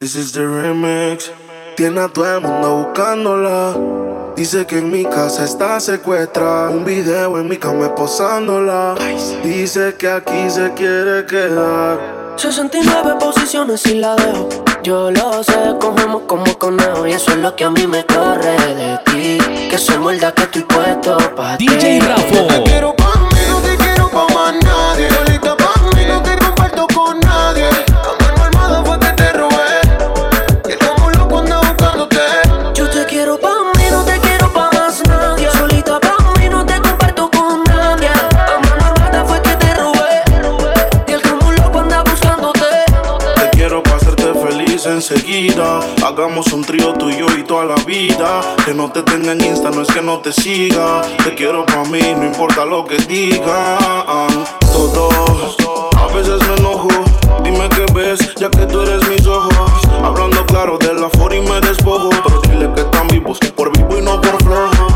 This is the remix. Tiene a todo el mundo buscándola. Dice que en mi casa está secuestrada. Un video en mi cama posándola. Dice que aquí se quiere quedar. 69 posiciones y la dejo. Yo lo sé, cogemos como conejo. Y eso es lo que a mí me corre de ti. Que se muerda que estoy puesto pa' ti. DJ Rafo. Te quiero pa' mí, no te quiero pa' más nadie. Hagamos un trío tuyo y toda la vida. Que no te tenga en Insta, no es que no te siga. Te quiero para mí, no importa lo que digan. Todos, a veces me enojo. Dime qué ves, ya que tú eres mis ojos. Hablando claro de la for y me despojo. Pero dile que están vivos, por vivo y no por flojo.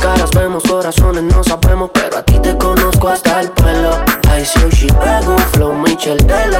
Caras vemos, corazones no sabemos, pero a ti te conozco hasta el pelo. See she pego, flow Michel querías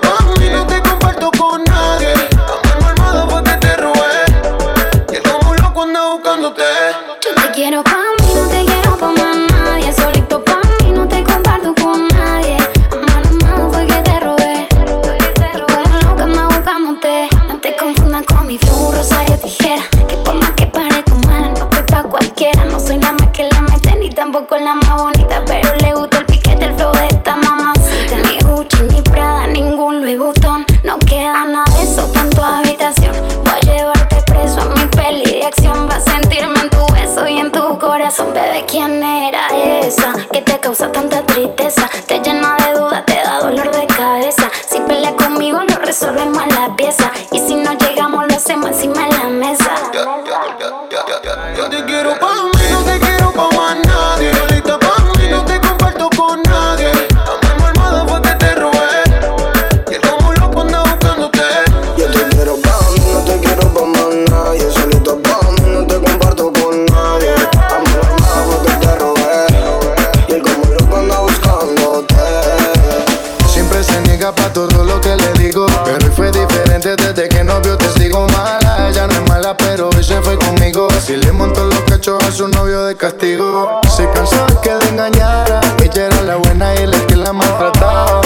Que por más que parezco mala, no estoy pa' cualquiera. No soy la más que la mete, ni tampoco la más bonita. Pero le gusta el piquete, el flow de esta mamacita. Ni Gucci, ni Prada, ningún Louis Vuitton. No queda nada de eso, en tu habitación. Voy a llevarte preso a mi peli de acción. Va a sentirme en tu beso y en tu corazón. Bebé, ¿quién era Siempre se niega pa' todo lo que le digo. Pero hoy fue diferente desde que no vio testigo mala. Ella no es mala, pero hoy se fue conmigo. Si le montó los cachos a su novio de castigo. Se cansó de que le engañara. Ella era la buena y es que la maltrataba.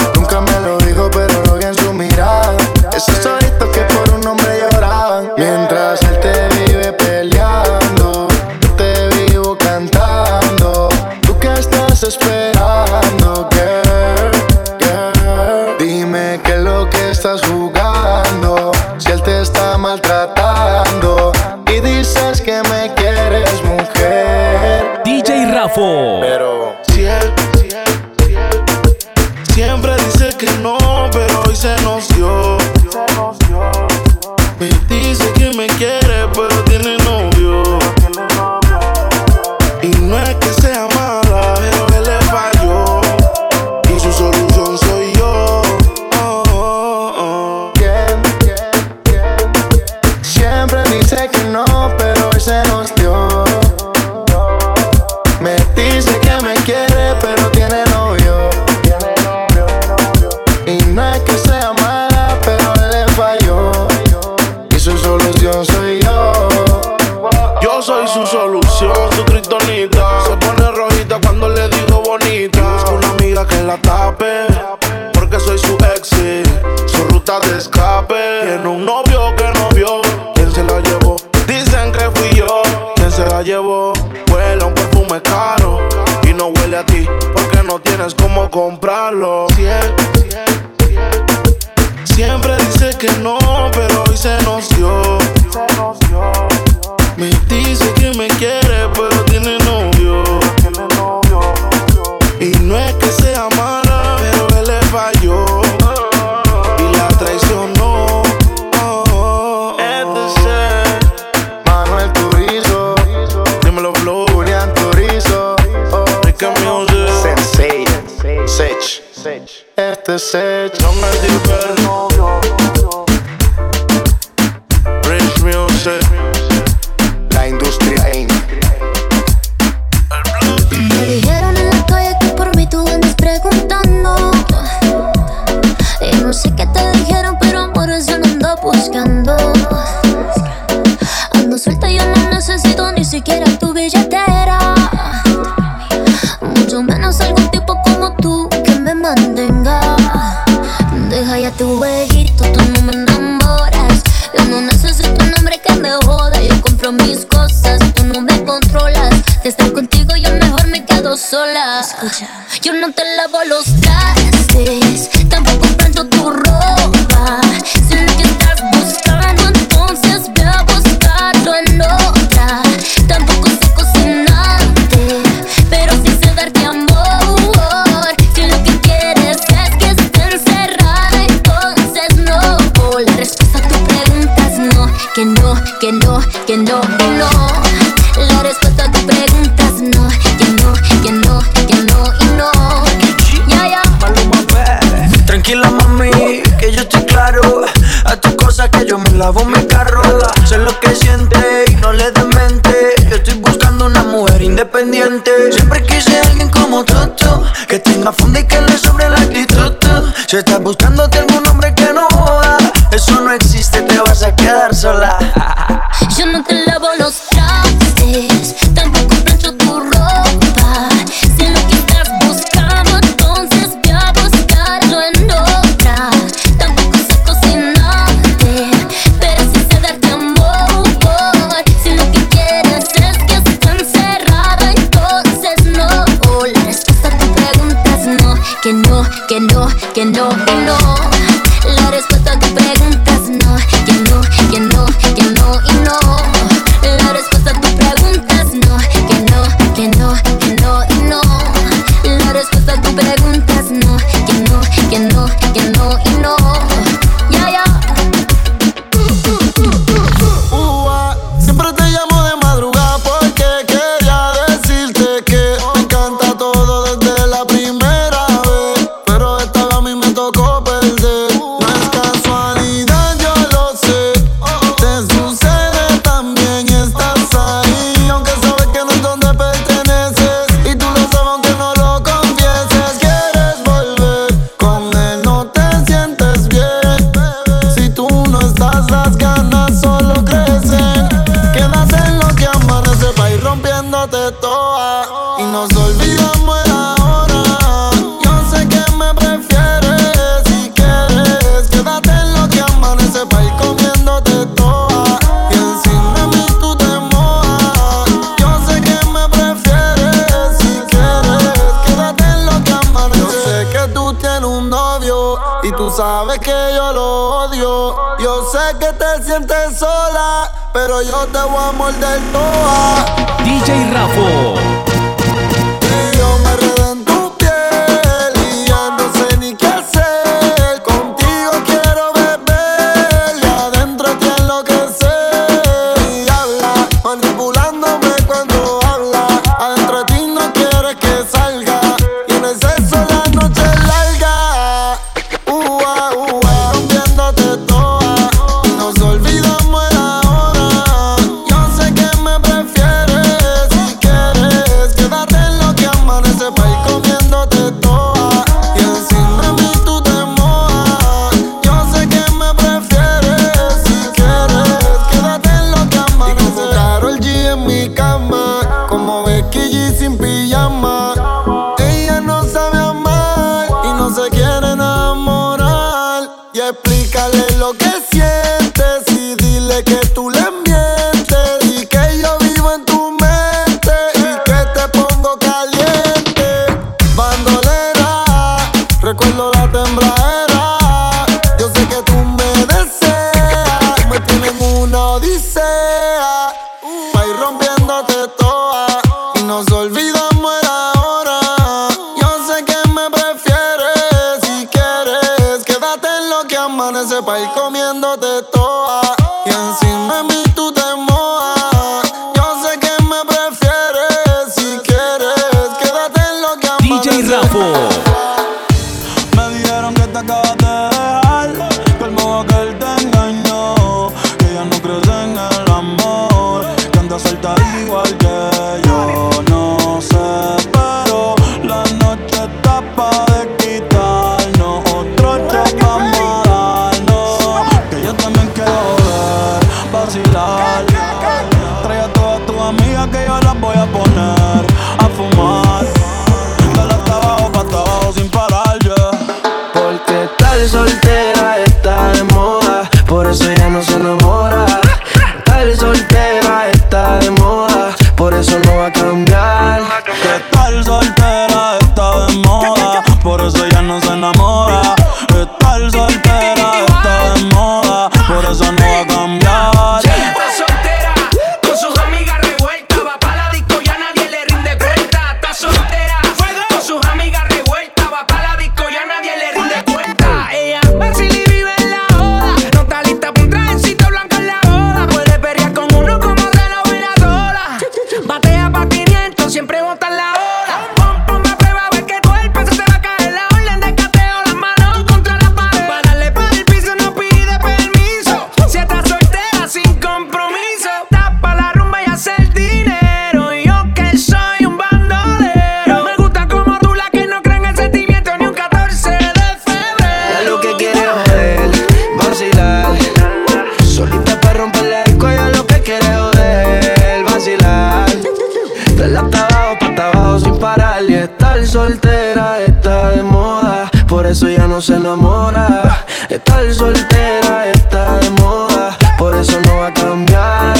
the way Más fondo y que le sobre la actitud. Si estás buscándote algún no y no. Y tú sabes que yo lo odio. Yo sé que te sientes sola, pero yo te voy a morder toda. DJ Rafo. explícale lo que. got the enamora. Estar soltera está de moda, por eso no va a cambiar.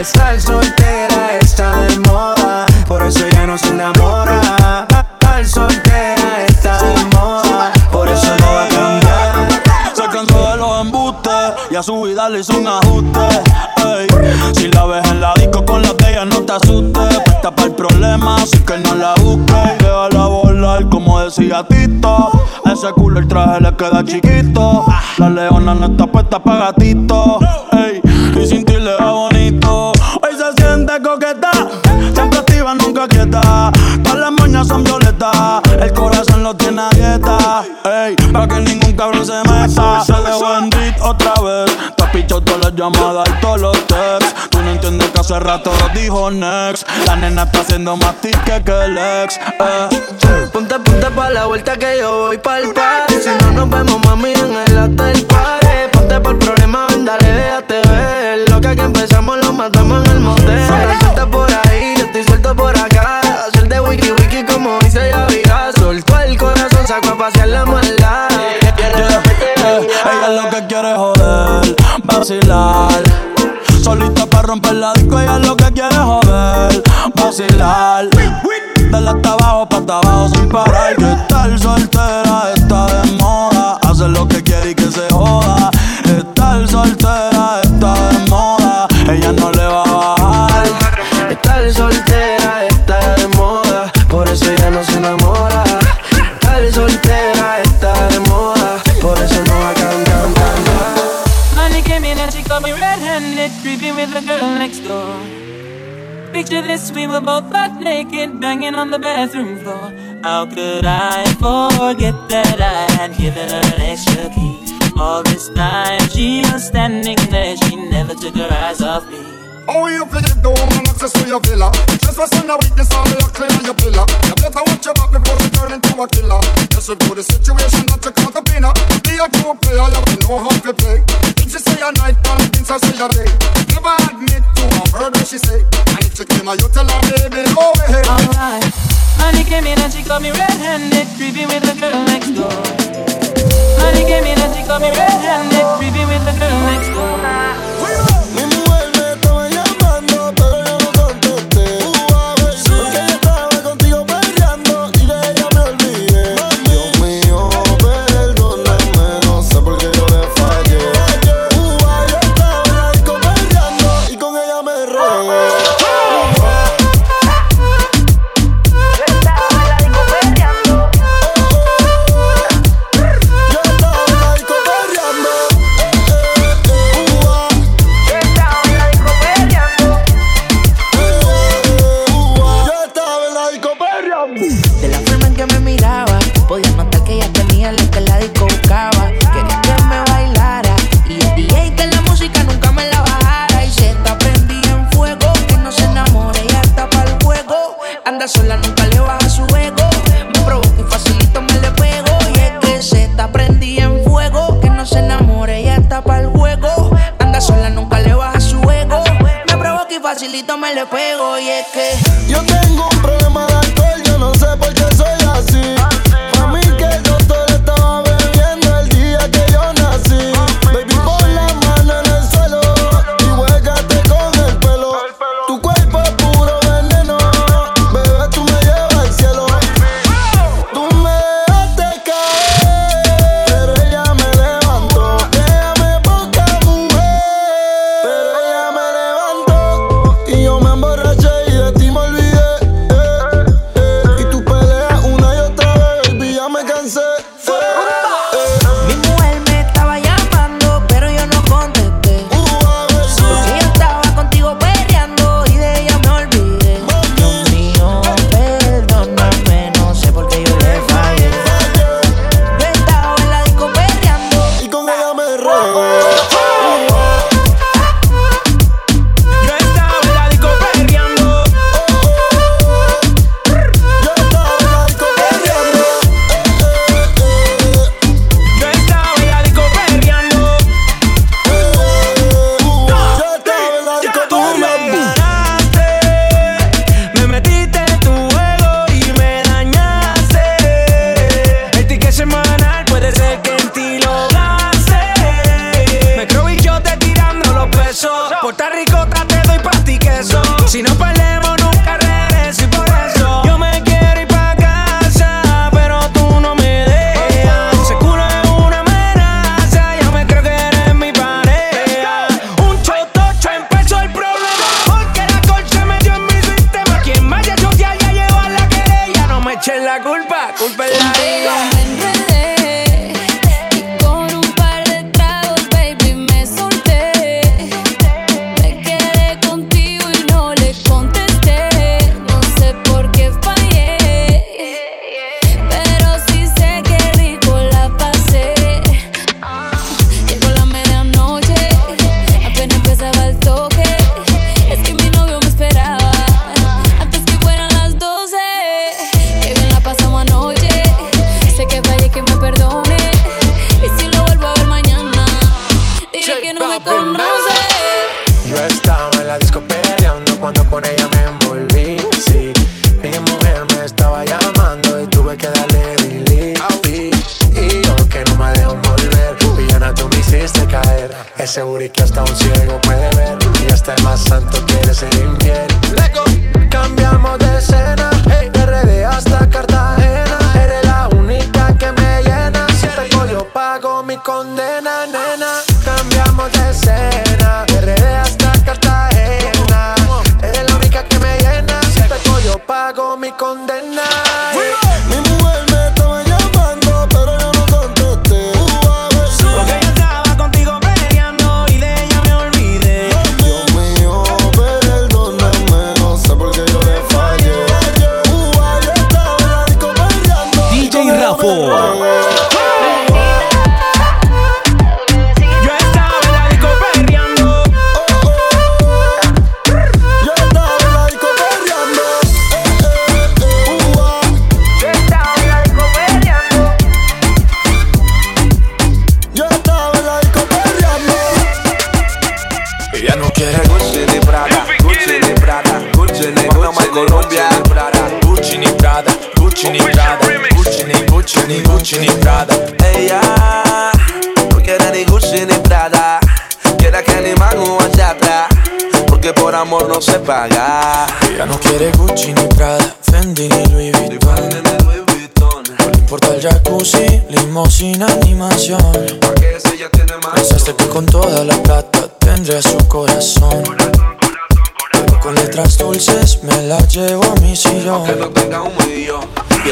Estar soltera está de moda, por eso ya no se enamora. Estar soltera está de moda, por eso no va a cambiar. Se cansó de los embustes y a su vida le hizo un ajuste. Si la ves en la disco con la de ella, no te asustes. Para el problema, así que no la busques. Y déjala volar, como decía Tito. El traje le queda chiquito. La leona no está puesta para gatito. Ey, y sin ti le va bonito. Hoy se siente coqueta, siempre activa, nunca quieta. Todas las moñas son violetas, el corazón lo tiene a dieta. Ey, para que ningún cabrón se meta. Se dejó en beat otra vez. Te has pichado todas las llamadas y todos los texts. Tú no entiendes que hace rato dijo La nena está haciendo más tique que el ex. Eh. Ponte, ponte pa' la vuelta que yo voy pa'l party Si no nos vemos, mami, en el hotel party Ponte por problema, ven, dale, déjate ver Lo que aquí empezamos lo matamos en el motel Suelta por ahí, yo estoy suelto por acá Hacer de wiki wiki como dice ya vida Soltó el corazón, sacó a pasear la maldad Yeah, yeah. Ella lo que quiere es joder, vacilar. Solita romper la disco, ella lo que quiere es joder, vacilar. Dale hasta abajo, pa' hasta abajo sin parar. Que estar soltera está de moda. Hacer lo que quiere y que se joda. Estar soltera está de moda. Ella no le va a bajar. Estar soltera red-handed, creeping with the girl next door. Picture this, we were both butt naked, banging on the bathroom floor. How could I forget that I had given her an extra key? All this time she was standing there, she never took her eyes off me. How you feel it down and access to your villa? Just for of weakness, all you clean on your pillar You better watch your back before you turn into a killer. Just to the situation that you can't be in Be a true player, you know how to play. If she say a night, and things I say a day Never admit to a word that she say. And if she claim her, you tell her, baby, go ahead. Alright. Honey came in and she caught me red-handed, creeping with the girl next door. Honey came in and she caught me red-handed, creeping with the girl next door. Y es que Yo tengo un problema culpa.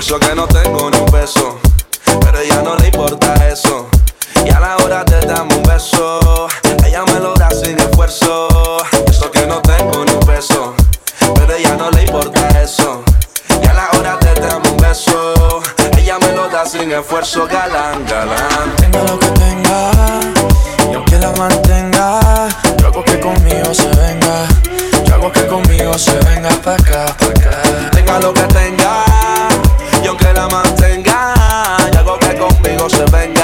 Eso que no tengo ni un peso. Pero ella no le importa eso. Y a la hora te damos un beso. Ella me lo da sin esfuerzo. Eso que no tengo ni un peso. Pero ella no le importa eso. Y a la hora te damos un beso. Ella me lo da sin esfuerzo. Galán, galán. Tenga lo que tenga, y aunque la mantenga, yo hago que conmigo se venga. Yo hago que conmigo se venga pa' acá, pa' acá. Tenga lo que tenga. La mantenga. Y hago que conmigo se venga.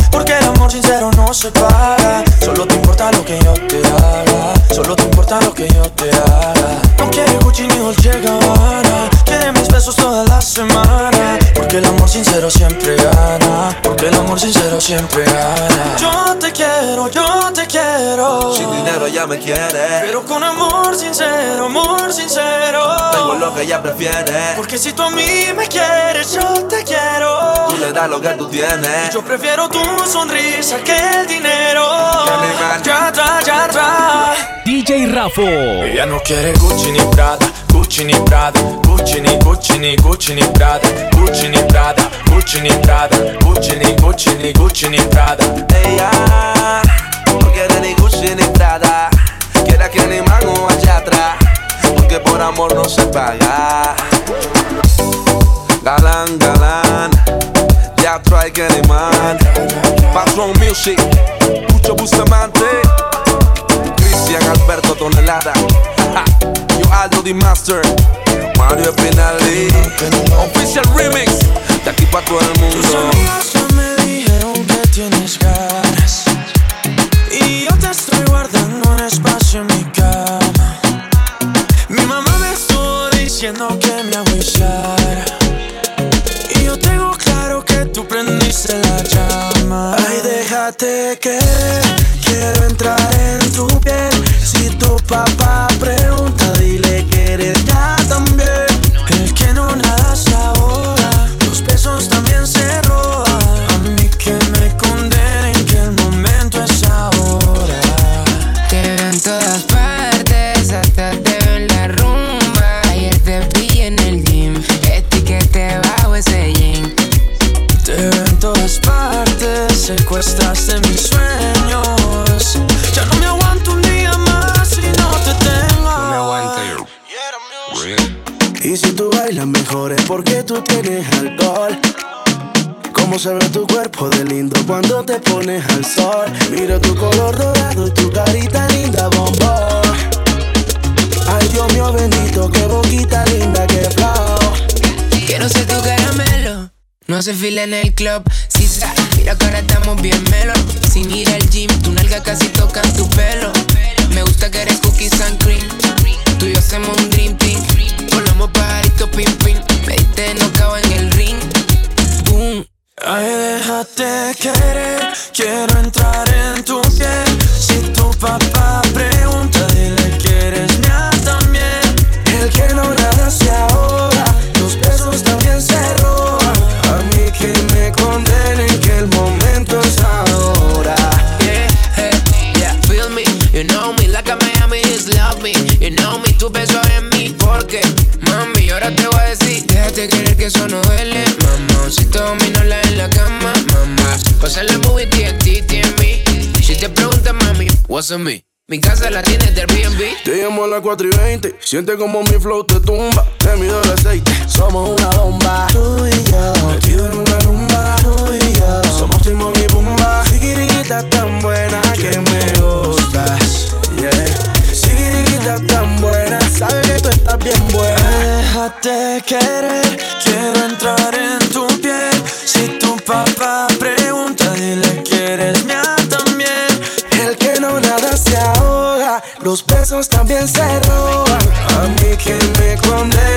sincero no se paga. Solo te importa lo que yo te haga, solo te importa lo que yo te haga. No quiere Gucci ni Dolce Gabbana, quiere mis besos toda la semana. Porque el amor sincero siempre gana, porque el amor sincero siempre gana. Yo te quiero, yo te quiero. Sin dinero ella me quiere Pero con amor sincero, amor sincero. Tengo lo que ella prefiere Porque si tú a mí me quieres, yo te quiero. Le das lo que tú tienes Yo prefiero tu sonrisa que el dinero. Ya atrás, ya atrás. DJ Rafo. Ella no quiere Gucci ni Prada, Gucci ni Prada, Gucci ni Gucci ni Gucci ni Prada, Gucci ni Prada, Gucci ni Prada, Gucci ni Gucci ni Gucci ni Prada. Ella no quiere ni Gucci ni Prada Quiere que ni mango allá atrás Porque por amor no se paga Galán, galán Ya trae que ni man Patron Music Mucho Bustamante. Cristian Alberto Tonelada. Yo Aldo Di Master. Mario Espinali Official Remix De aquí para todo el Tus mundo amigas ya me dijeron que tienes ganas. Y yo te estoy guardando un espacio en mi cama. Mi mamá me estuvo diciendo que me agüillara déjate querer. Quiero entrar en tu piel. Si tu papá cuerpo de lindo cuando te pones al sol. Miro tu color dorado y tu carita linda, bombón. Ay, Dios mío bendito, qué boquita linda, qué flow. Quiero ser tu caramelo. No hace fila en el club. Si sa, mira que ahora estamos bien melo. Sin ir al gym, tu nalga casi toca tu pelo. Me gusta que eres cookies and cream. Tú y yo hacemos un dream team. Volamos pajarito pim pim. Me diste no en el ring. Boom. Ay, déjate querer, quiero entrar en tu piel. Si tu papá pregunta, dile que eres mía también. El que no nada se ahoga, los besos también se roban. A mí que me condenen que el momento es ahora. Yeah, hey, yeah, feel me. You know me, like a Miami just love me. You know me, tu beso en mí. Porque, mami, ahora te voy a decir, déjate querer que eso no duele. What's on me? Mi casa la tienes del Airbnb. Te llamo a las 4 y 20. Siente como mi flow te tumba. Te mido el aceite. Somos una bomba. Tú y yo. Metido en una rumba. Tú y yo. Somos Timón y Pumba. Sigiriquita tan buena que me gustas. Yeah. Sigiriquita tan buena. Sabes que tú estás bien buena. Déjate querer, quiero entrar en tu piel. Si tu papá los besos también se roban. A mí que me condenen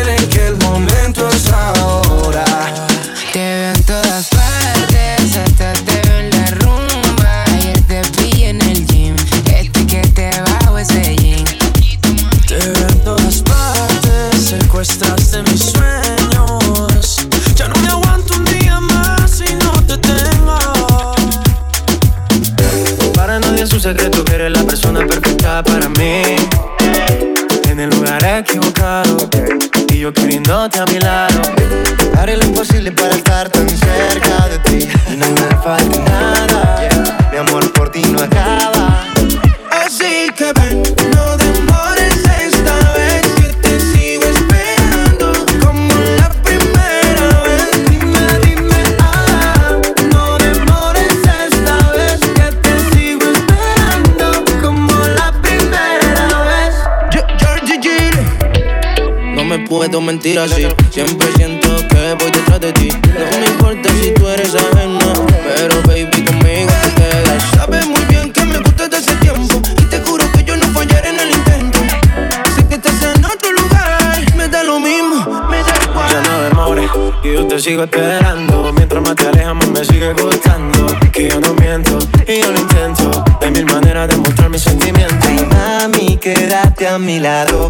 así. Siempre siento que voy detrás de ti. No me importa si tú eres ajena. Pero baby, conmigo te quedas. Sabes muy bien que me gusta desde ese tiempo. Y te juro que yo no fallaré en el intento. Sé que estás en otro lugar. Me da lo mismo, me da igual. Ya no demores, que yo te sigo esperando. Mientras más te alejas, más me sigue gustando. Que yo no miento y yo lo intento. Hay mil maneras de mostrar mis sentimientos. Ay, mami, quédate a mi lado,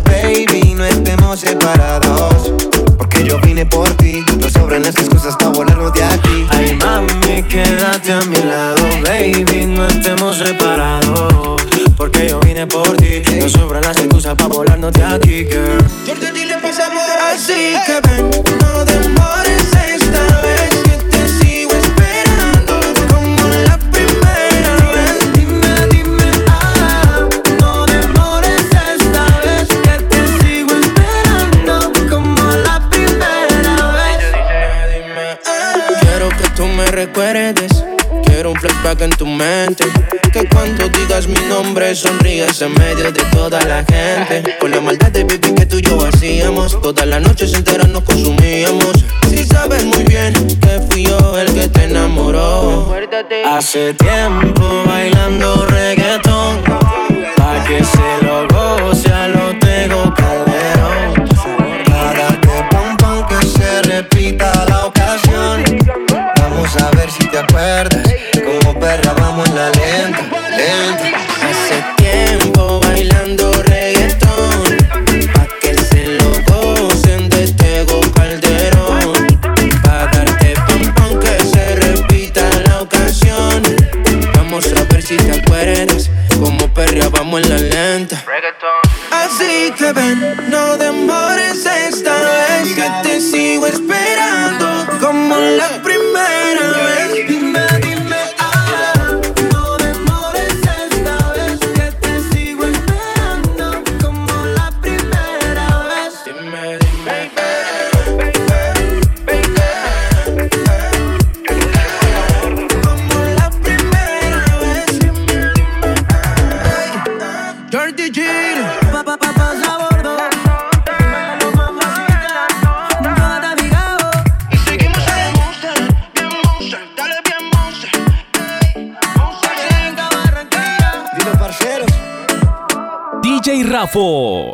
Que cuando digas mi nombre sonrías en medio de toda la gente. Con la maldad de baby que tú y yo hacíamos. Todas las noches enteras nos consumíamos. Si sabes muy bien que fui yo el que te enamoró. Hace tiempo bailando reggaetón. Pa' que se lo goce a lo tengo calderón. Vamos a ver si te acuerdas. Como perra vamos en la lenta, lenta. Hace tiempo bailando reggaetón. Pa' que se lo gocen de Tego Calderón. Pa' darte pom pom que se repita la ocasión. Vamos a ver si te acuerdas. Como perrea vamos en la lenta. Así que ven, DJ Rafo.